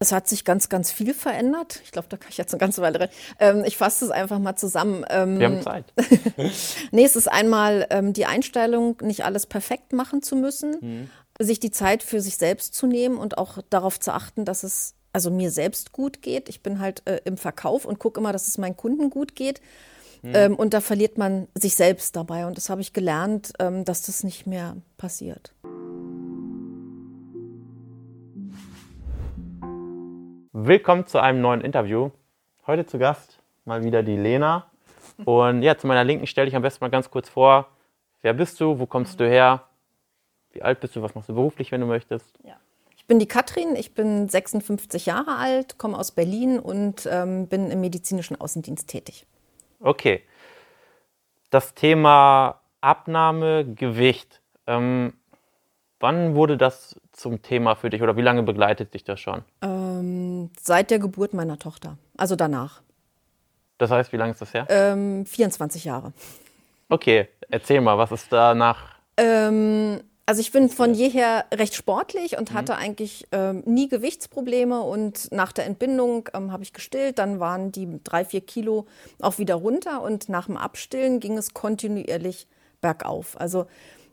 Es hat sich ganz, ganz viel verändert. Ich glaube, da kann ich jetzt eine ganze Weile rein. Ähm, ich fasse es einfach mal zusammen. Ähm, Wir haben Zeit. nee, es ist einmal ähm, die Einstellung, nicht alles perfekt machen zu müssen, mhm. sich die Zeit für sich selbst zu nehmen und auch darauf zu achten, dass es also mir selbst gut geht. Ich bin halt äh, im Verkauf und gucke immer, dass es meinen Kunden gut geht. Mhm. Ähm, und da verliert man sich selbst dabei. Und das habe ich gelernt, ähm, dass das nicht mehr passiert. Willkommen zu einem neuen Interview. Heute zu Gast mal wieder die Lena. Und ja, zu meiner Linken stelle ich am besten mal ganz kurz vor. Wer bist du? Wo kommst du her? Wie alt bist du? Was machst du beruflich, wenn du möchtest? Ja. Ich bin die Katrin, ich bin 56 Jahre alt, komme aus Berlin und ähm, bin im medizinischen Außendienst tätig. Okay. Das Thema Abnahme, Gewicht. Ähm, wann wurde das zum Thema für dich oder wie lange begleitet dich das schon? Ähm, seit der Geburt meiner Tochter, also danach. Das heißt, wie lange ist das her? Ähm, 24 Jahre. Okay, erzähl mal, was ist danach? Ähm, also ich bin von jeher recht sportlich und mhm. hatte eigentlich ähm, nie Gewichtsprobleme und nach der Entbindung ähm, habe ich gestillt, dann waren die drei, vier Kilo auch wieder runter und nach dem Abstillen ging es kontinuierlich bergauf. Also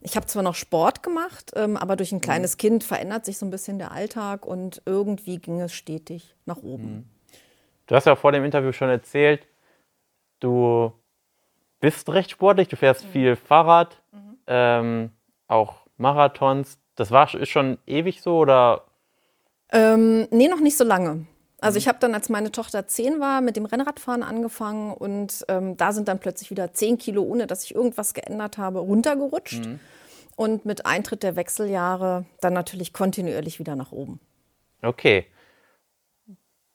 ich habe zwar noch Sport gemacht, ähm, aber durch ein mhm. kleines mhm. Kind verändert sich so ein bisschen der Alltag und irgendwie ging es stetig nach oben. Mhm. Du hast ja vor dem Interview schon erzählt, du bist recht sportlich, du fährst mhm. viel Fahrrad, mhm. ähm, auch Marathons. Das war ist schon ewig so oder? Ähm, nee, noch nicht so lange. Also mhm. ich habe dann, als meine Tochter zehn war, mit dem Rennradfahren angefangen und ähm, da sind dann plötzlich wieder zehn Kilo, ohne dass ich irgendwas geändert habe, runtergerutscht. Mhm. Und mit Eintritt der Wechseljahre dann natürlich kontinuierlich wieder nach oben. Okay.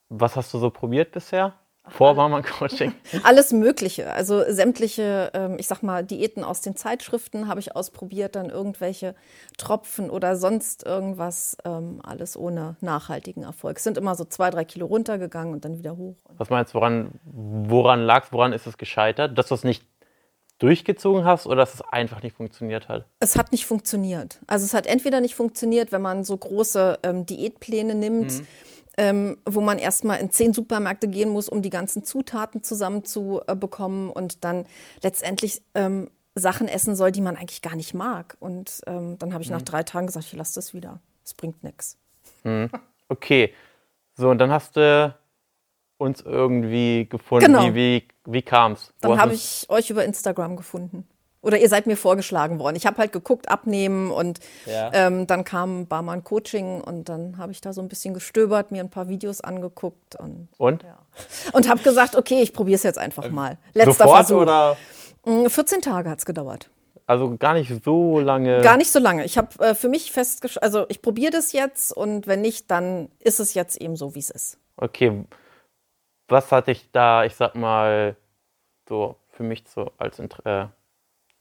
Was hast du so probiert bisher? Vor Barmann-Coaching? Alles Mögliche. Also sämtliche, ähm, ich sag mal, Diäten aus den Zeitschriften habe ich ausprobiert, dann irgendwelche Tropfen oder sonst irgendwas. Ähm, alles ohne nachhaltigen Erfolg. Es sind immer so zwei, drei Kilo runtergegangen und dann wieder hoch. Was meinst du, woran, woran lag es, woran ist es gescheitert? Dass du es nicht durchgezogen hast oder dass es einfach nicht funktioniert hat? Es hat nicht funktioniert. Also es hat entweder nicht funktioniert, wenn man so große ähm, Diätpläne nimmt. Mhm ähm, wo man erstmal in zehn Supermärkte gehen muss, um die ganzen Zutaten zusammenzubekommen und dann letztendlich ähm, Sachen essen soll, die man eigentlich gar nicht mag. Und ähm, dann habe ich mhm. nach drei Tagen gesagt, ich lasse das wieder. Es bringt nichts. Mhm. Okay. So, und dann hast du uns irgendwie gefunden. Genau. Wie, wie, wie kam es? Dann habe ich euch über Instagram gefunden. Oder ihr seid mir vorgeschlagen worden. Ich habe halt geguckt, abnehmen und ja. ähm, dann kam Barmann Coaching und dann habe ich da so ein bisschen gestöbert, mir ein paar Videos angeguckt und und, ja. und habe gesagt, okay, ich probiere es jetzt einfach ähm, mal. Letzter Sofort Versuch. Oder? 14 mm, Tage hat es gedauert. Also gar nicht so lange. Gar nicht so lange. Ich habe äh, für mich festgestellt, also ich probiere das jetzt und wenn nicht, dann ist es jetzt eben so, wie es ist. Okay. Was hatte ich da, ich sag mal, so für mich so als äh,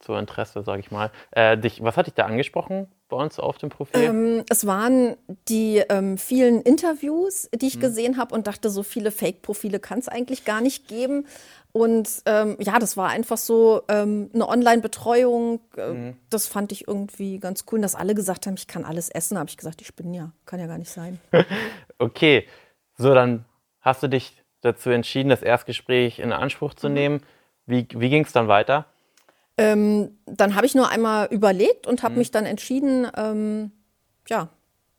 so Interesse, sage ich mal. Äh, dich, was hat dich da angesprochen bei uns auf dem Profil? Ähm, es waren die ähm, vielen Interviews, die ich mhm. gesehen habe und dachte, so viele Fake-Profile kann es eigentlich gar nicht geben. Und ähm, ja, das war einfach so ähm, eine Online-Betreuung. Äh, mhm. Das fand ich irgendwie ganz cool, dass alle gesagt haben, ich kann alles essen. Da habe ich gesagt, ich bin ja, kann ja gar nicht sein. okay, so dann hast du dich dazu entschieden, das Erstgespräch in Anspruch zu mhm. nehmen. Wie, wie ging es dann weiter? Ähm, dann habe ich nur einmal überlegt und habe mhm. mich dann entschieden, ähm, ja,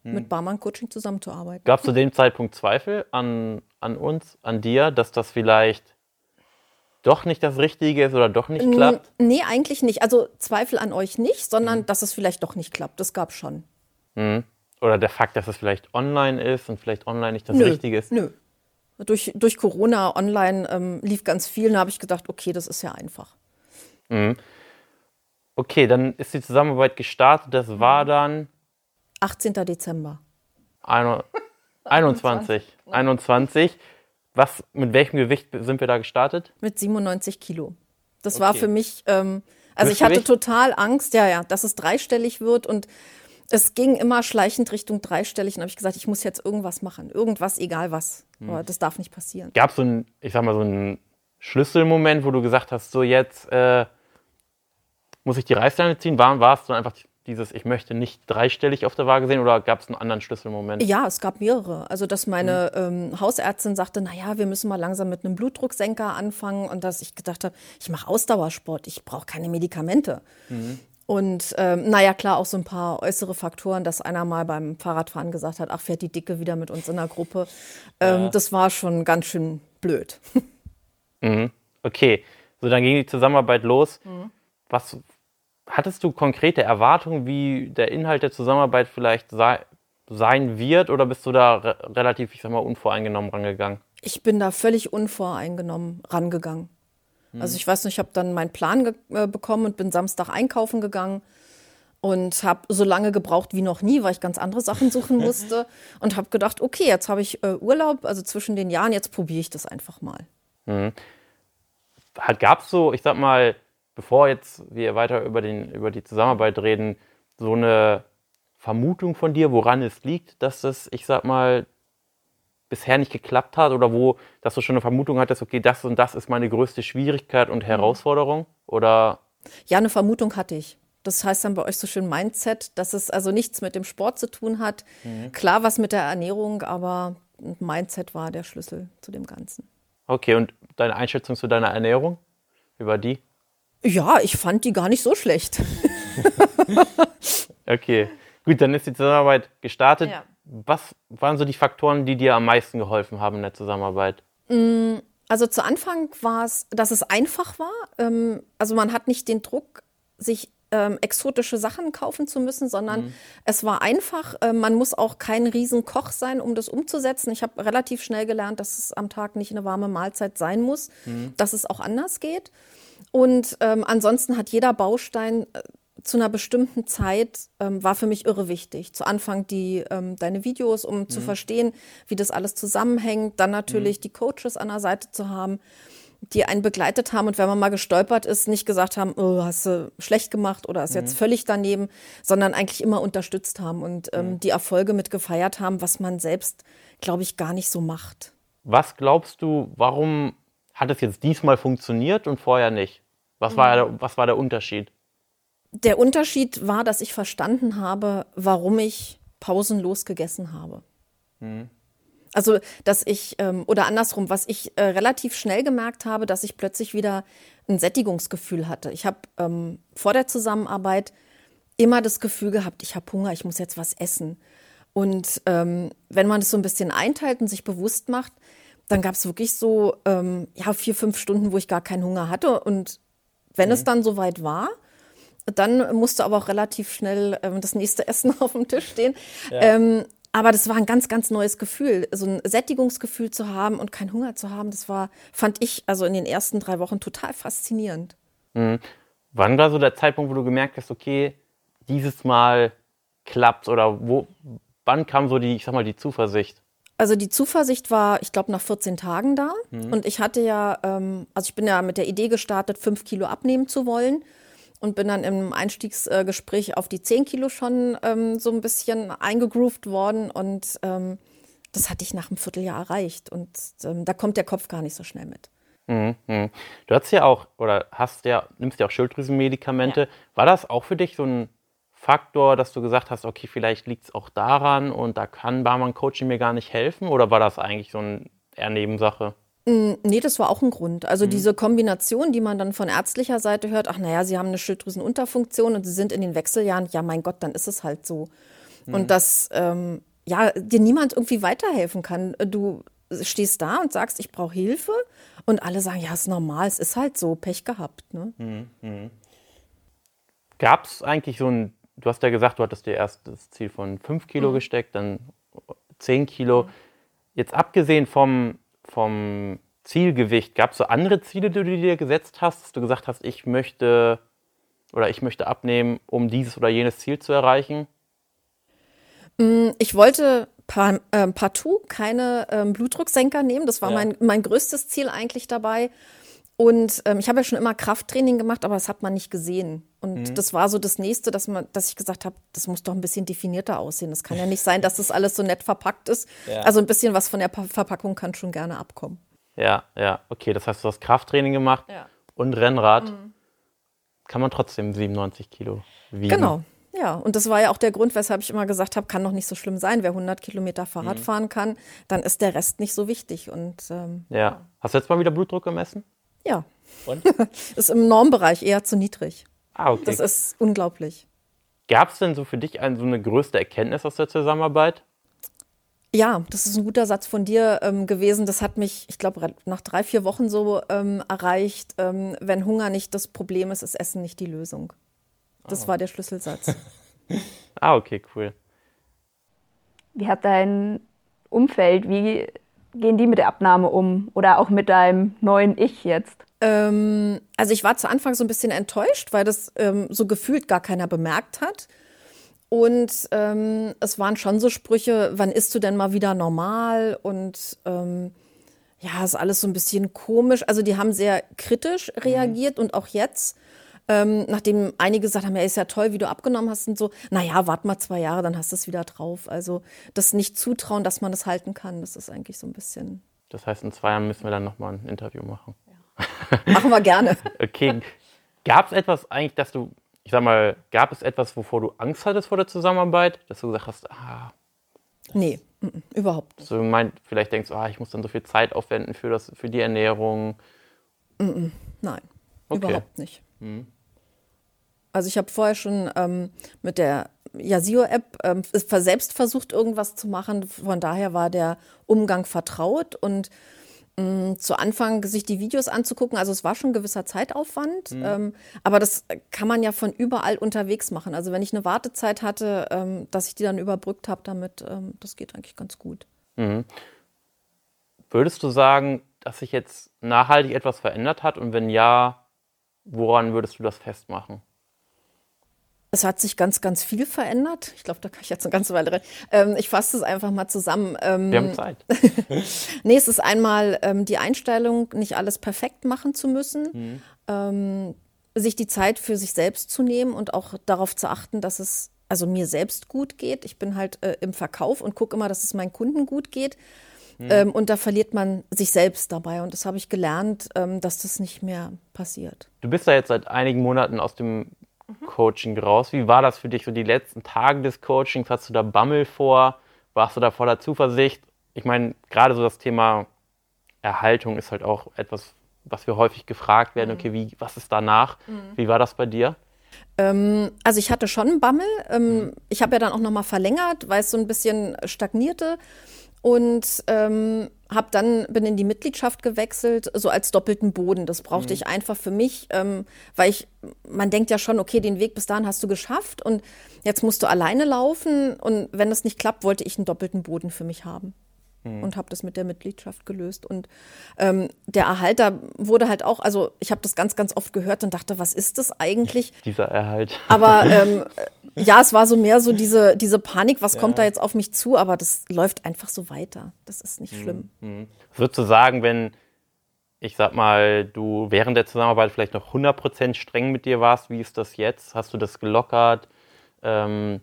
mhm. mit Barmann Coaching zusammenzuarbeiten. Gab es zu dem Zeitpunkt Zweifel an, an uns, an dir, dass das vielleicht doch nicht das Richtige ist oder doch nicht klappt? Nee, eigentlich nicht. Also Zweifel an euch nicht, sondern mhm. dass es vielleicht doch nicht klappt. Das gab schon. Mhm. Oder der Fakt, dass es vielleicht online ist und vielleicht online nicht das nö, Richtige ist. Nö. Durch, durch Corona online ähm, lief ganz viel. Da habe ich gedacht, okay, das ist ja einfach. Mhm. Okay, dann ist die Zusammenarbeit gestartet. Das war dann 18. Dezember. 21. 21. Was, mit welchem Gewicht sind wir da gestartet? Mit 97 Kilo. Das okay. war für mich, ähm, also ich hatte total Angst, ja, ja, dass es dreistellig wird und es ging immer schleichend Richtung dreistellig und habe ich gesagt, ich muss jetzt irgendwas machen, irgendwas, egal was. Hm. Aber das darf nicht passieren. Gab es so einen, ich sag mal, so einen Schlüsselmoment, wo du gesagt hast, so jetzt äh, muss ich die Reißleine ziehen? War, war es so einfach dieses, ich möchte nicht dreistellig auf der Waage sehen oder gab es einen anderen Schlüsselmoment? Ja, es gab mehrere. Also, dass meine mhm. ähm, Hausärztin sagte, naja, wir müssen mal langsam mit einem Blutdrucksenker anfangen und dass ich gedacht habe, ich mache Ausdauersport, ich brauche keine Medikamente. Mhm. Und ähm, naja, klar, auch so ein paar äußere Faktoren, dass einer mal beim Fahrradfahren gesagt hat, ach, fährt die Dicke wieder mit uns in der Gruppe. Ähm, ja. Das war schon ganz schön blöd. Mhm. Okay, so dann ging die Zusammenarbeit los. Mhm. Was hattest du konkrete Erwartungen, wie der Inhalt der Zusammenarbeit vielleicht sei, sein wird oder bist du da re relativ, ich sag mal, unvoreingenommen rangegangen? Ich bin da völlig unvoreingenommen rangegangen. Mhm. Also ich weiß nicht, ich habe dann meinen Plan äh, bekommen und bin Samstag einkaufen gegangen und habe so lange gebraucht wie noch nie, weil ich ganz andere Sachen suchen musste und habe gedacht, okay, jetzt habe ich äh, Urlaub, also zwischen den Jahren, jetzt probiere ich das einfach mal. Mhm. Gab es so, ich sag mal, bevor jetzt wir weiter über, den, über die Zusammenarbeit reden, so eine Vermutung von dir, woran es liegt, dass das, ich sag mal, bisher nicht geklappt hat oder wo, dass du schon eine Vermutung hattest, okay, das und das ist meine größte Schwierigkeit und mhm. Herausforderung? Oder? Ja, eine Vermutung hatte ich. Das heißt dann bei euch so schön Mindset, dass es also nichts mit dem Sport zu tun hat. Mhm. Klar, was mit der Ernährung, aber Mindset war der Schlüssel zu dem Ganzen. Okay, und deine Einschätzung zu deiner Ernährung? Über die? Ja, ich fand die gar nicht so schlecht. okay, gut, dann ist die Zusammenarbeit gestartet. Ja was waren so die Faktoren, die dir am meisten geholfen haben in der Zusammenarbeit? Mm, also zu Anfang war es, dass es einfach war. Ähm, also man hat nicht den Druck, sich ähm, exotische Sachen kaufen zu müssen, sondern mhm. es war einfach. Ähm, man muss auch kein Riesenkoch sein, um das umzusetzen. Ich habe relativ schnell gelernt, dass es am Tag nicht eine warme Mahlzeit sein muss, mhm. dass es auch anders geht. Und ähm, ansonsten hat jeder Baustein äh, zu einer bestimmten Zeit ähm, war für mich irre wichtig. Zu Anfang die ähm, deine Videos, um mhm. zu verstehen, wie das alles zusammenhängt. Dann natürlich mhm. die Coaches an der Seite zu haben, die einen begleitet haben und wenn man mal gestolpert ist, nicht gesagt haben, oh, hast du schlecht gemacht oder ist mhm. jetzt völlig daneben, sondern eigentlich immer unterstützt haben und ähm, mhm. die Erfolge mit gefeiert haben, was man selbst, glaube ich, gar nicht so macht. Was glaubst du, warum hat es jetzt diesmal funktioniert und vorher nicht? Was war, mhm. der, was war der Unterschied? der Unterschied war, dass ich verstanden habe, warum ich pausenlos gegessen habe. Mhm. Also, dass ich, ähm, oder andersrum, was ich äh, relativ schnell gemerkt habe, dass ich plötzlich wieder ein Sättigungsgefühl hatte. Ich habe ähm, vor der Zusammenarbeit immer das Gefühl gehabt, ich habe Hunger, ich muss jetzt was essen. Und ähm, wenn man das so ein bisschen einteilt und sich bewusst macht, dann gab es wirklich so ähm, ja, vier, fünf Stunden, wo ich gar keinen Hunger hatte. Und wenn mhm. es dann soweit war, dann musste aber auch relativ schnell ähm, das nächste Essen auf dem Tisch stehen. Ja. Ähm, aber das war ein ganz, ganz neues Gefühl. So ein Sättigungsgefühl zu haben und keinen Hunger zu haben, das war, fand ich also in den ersten drei Wochen total faszinierend. Mhm. Wann war so der Zeitpunkt, wo du gemerkt hast, okay, dieses Mal klappt oder wo, wann kam so die, ich sag mal, die Zuversicht? Also die Zuversicht war, ich glaube, nach 14 Tagen da. Mhm. Und ich hatte ja, ähm, also ich bin ja mit der Idee gestartet, fünf Kilo abnehmen zu wollen und bin dann im Einstiegsgespräch auf die 10 Kilo schon ähm, so ein bisschen eingegroovt worden und ähm, das hatte ich nach einem Vierteljahr erreicht und ähm, da kommt der Kopf gar nicht so schnell mit. Mhm, mhm. Du hast ja auch oder hast ja nimmst ja auch Schilddrüsenmedikamente. Ja. War das auch für dich so ein Faktor, dass du gesagt hast, okay, vielleicht liegt es auch daran und da kann Barmann Coaching mir gar nicht helfen oder war das eigentlich so ein eher Nebensache? Mm, nee, das war auch ein Grund. Also mhm. diese Kombination, die man dann von ärztlicher Seite hört, ach naja, sie haben eine Schilddrüsenunterfunktion und sie sind in den Wechseljahren, ja mein Gott, dann ist es halt so. Mhm. Und dass ähm, ja, dir niemand irgendwie weiterhelfen kann. Du stehst da und sagst, ich brauche Hilfe und alle sagen, ja, ist normal, es ist halt so, Pech gehabt. Ne? Mhm. mhm. Gab es eigentlich so ein, du hast ja gesagt, du hattest dir erst das Ziel von 5 Kilo mhm. gesteckt, dann 10 Kilo. Mhm. Jetzt abgesehen vom vom Zielgewicht, gab es so andere Ziele, die du dir gesetzt hast, dass du gesagt hast, ich möchte oder ich möchte abnehmen, um dieses oder jenes Ziel zu erreichen? Mm, ich wollte par, äh, partout keine ähm, Blutdrucksenker nehmen. Das war ja. mein, mein größtes Ziel eigentlich dabei. Und ähm, ich habe ja schon immer Krafttraining gemacht, aber das hat man nicht gesehen. Und mhm. das war so das nächste, dass man, dass ich gesagt habe, das muss doch ein bisschen definierter aussehen. Das kann ja nicht sein, dass das alles so nett verpackt ist. Ja. Also ein bisschen was von der Verpackung kann schon gerne abkommen. Ja, ja, okay. Das heißt, du hast Krafttraining gemacht ja. und Rennrad. Mhm. Kann man trotzdem 97 Kilo wiegen. Genau. Ja, und das war ja auch der Grund, weshalb ich immer gesagt habe, kann doch nicht so schlimm sein. Wer 100 Kilometer Fahrrad mhm. fahren kann, dann ist der Rest nicht so wichtig. Und, ähm, ja. Hast du jetzt mal wieder Blutdruck gemessen? Ja. Und? ist im Normbereich eher zu niedrig. Ah, okay. Das ist unglaublich. Gab es denn so für dich eine, so eine größte Erkenntnis aus der Zusammenarbeit? Ja, das ist ein guter Satz von dir ähm, gewesen. Das hat mich, ich glaube, nach drei, vier Wochen so ähm, erreicht. Ähm, wenn Hunger nicht das Problem ist, ist Essen nicht die Lösung. Das oh. war der Schlüsselsatz. ah, okay, cool. Wie hat dein Umfeld, wie gehen die mit der Abnahme um? Oder auch mit deinem neuen Ich jetzt? Ähm, also ich war zu Anfang so ein bisschen enttäuscht, weil das ähm, so gefühlt gar keiner bemerkt hat. Und ähm, es waren schon so Sprüche, wann isst du denn mal wieder normal? Und ähm, ja, ist alles so ein bisschen komisch. Also die haben sehr kritisch mhm. reagiert mhm. und auch jetzt, ähm, nachdem einige gesagt haben, ja, ist ja toll, wie du abgenommen hast und so, naja, warte mal zwei Jahre, dann hast du es wieder drauf. Also das nicht zutrauen, dass man das halten kann, das ist eigentlich so ein bisschen. Das heißt, in zwei Jahren müssen wir dann nochmal ein Interview machen. Ja. Machen wir gerne. okay. Gab es etwas eigentlich, dass du ich sag mal, gab es etwas, wovor du Angst hattest vor der Zusammenarbeit, dass du gesagt hast, ah. Nee, m -m, überhaupt nicht. So meint, vielleicht denkst du, ah, ich muss dann so viel Zeit aufwenden für, das, für die Ernährung. M Nein, okay. überhaupt nicht. Mhm. Also ich habe vorher schon ähm, mit der Yasio-App ähm, selbst versucht, irgendwas zu machen. Von daher war der Umgang vertraut und Mm, zu Anfang sich die Videos anzugucken. Also es war schon ein gewisser Zeitaufwand, mhm. ähm, aber das kann man ja von überall unterwegs machen. Also wenn ich eine Wartezeit hatte, ähm, dass ich die dann überbrückt habe damit, ähm, das geht eigentlich ganz gut. Mhm. Würdest du sagen, dass sich jetzt nachhaltig etwas verändert hat und wenn ja, woran würdest du das festmachen? Es hat sich ganz, ganz viel verändert. Ich glaube, da kann ich jetzt eine ganze Weile rein. Ähm, ich fasse es einfach mal zusammen. Ähm, Wir haben Zeit. nee, es ist einmal ähm, die Einstellung, nicht alles perfekt machen zu müssen. Mhm. Ähm, sich die Zeit für sich selbst zu nehmen und auch darauf zu achten, dass es also mir selbst gut geht. Ich bin halt äh, im Verkauf und gucke immer, dass es meinen Kunden gut geht. Mhm. Ähm, und da verliert man sich selbst dabei. Und das habe ich gelernt, ähm, dass das nicht mehr passiert. Du bist ja jetzt seit einigen Monaten aus dem Coaching raus. Wie war das für dich so die letzten Tage des Coachings? Hast du da Bammel vor? Warst du da voller Zuversicht? Ich meine, gerade so das Thema Erhaltung ist halt auch etwas, was wir häufig gefragt werden. Mhm. Okay, wie, was ist danach? Mhm. Wie war das bei dir? Ähm, also ich hatte schon einen Bammel. Ähm, mhm. Ich habe ja dann auch nochmal verlängert, weil es so ein bisschen stagnierte und ähm, hab dann bin in die Mitgliedschaft gewechselt, so als doppelten Boden. Das brauchte mhm. ich einfach für mich, ähm, weil ich, man denkt ja schon, okay, den Weg bis dahin hast du geschafft und jetzt musst du alleine laufen und wenn das nicht klappt, wollte ich einen doppelten Boden für mich haben mhm. und habe das mit der Mitgliedschaft gelöst. Und ähm, der Erhalter wurde halt auch, also ich habe das ganz, ganz oft gehört und dachte, was ist das eigentlich? Dieser Erhalt. Aber ähm, ja, es war so mehr so diese, diese Panik, was ja. kommt da jetzt auf mich zu, aber das läuft einfach so weiter. Das ist nicht mhm. schlimm. Mhm. Würdest du sagen, wenn, ich sag mal, du während der Zusammenarbeit vielleicht noch 100% streng mit dir warst, wie ist das jetzt? Hast du das gelockert? Ähm,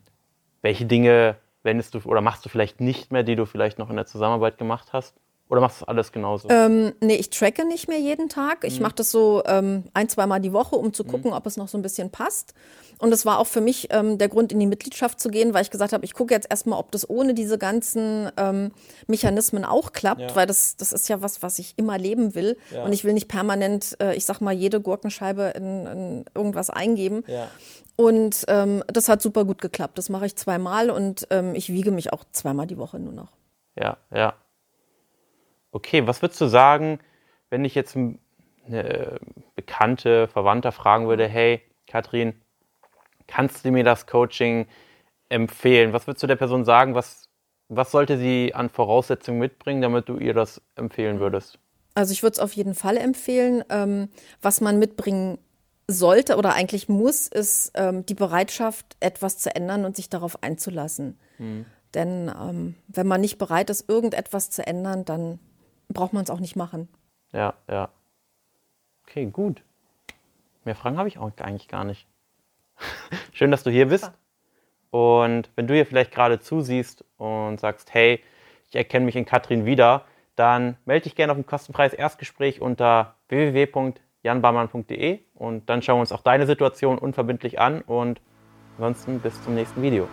welche Dinge wendest du oder machst du vielleicht nicht mehr, die du vielleicht noch in der Zusammenarbeit gemacht hast? Oder machst du alles genauso? Ähm, nee, ich tracke nicht mehr jeden Tag. Ich mhm. mache das so ähm, ein, zweimal die Woche, um zu mhm. gucken, mhm. ob es noch so ein bisschen passt. Und es war auch für mich ähm, der Grund, in die Mitgliedschaft zu gehen, weil ich gesagt habe, ich gucke jetzt erstmal, ob das ohne diese ganzen ähm, Mechanismen auch klappt, ja. weil das, das ist ja was, was ich immer leben will. Ja. Und ich will nicht permanent, äh, ich sag mal, jede Gurkenscheibe in, in irgendwas eingeben. Ja. Und ähm, das hat super gut geklappt. Das mache ich zweimal und ähm, ich wiege mich auch zweimal die Woche nur noch. Ja, ja. Okay, was würdest du sagen, wenn ich jetzt eine bekannte Verwandter fragen würde, hey, Katrin, kannst du mir das Coaching empfehlen? Was würdest du der Person sagen? Was, was sollte sie an Voraussetzungen mitbringen, damit du ihr das empfehlen würdest? Also ich würde es auf jeden Fall empfehlen. Ähm, was man mitbringen sollte oder eigentlich muss, ist ähm, die Bereitschaft, etwas zu ändern und sich darauf einzulassen. Mhm. Denn ähm, wenn man nicht bereit ist, irgendetwas zu ändern, dann braucht man es auch nicht machen. Ja, ja. Okay, gut. Mehr Fragen habe ich auch eigentlich gar nicht. Schön, dass du hier bist. Und wenn du hier vielleicht gerade zusiehst und sagst, hey, ich erkenne mich in Katrin wieder, dann melde dich gerne auf dem kostenpreis Erstgespräch unter www.janbarmann.de und dann schauen wir uns auch deine Situation unverbindlich an und Ansonsten bis zum nächsten Video.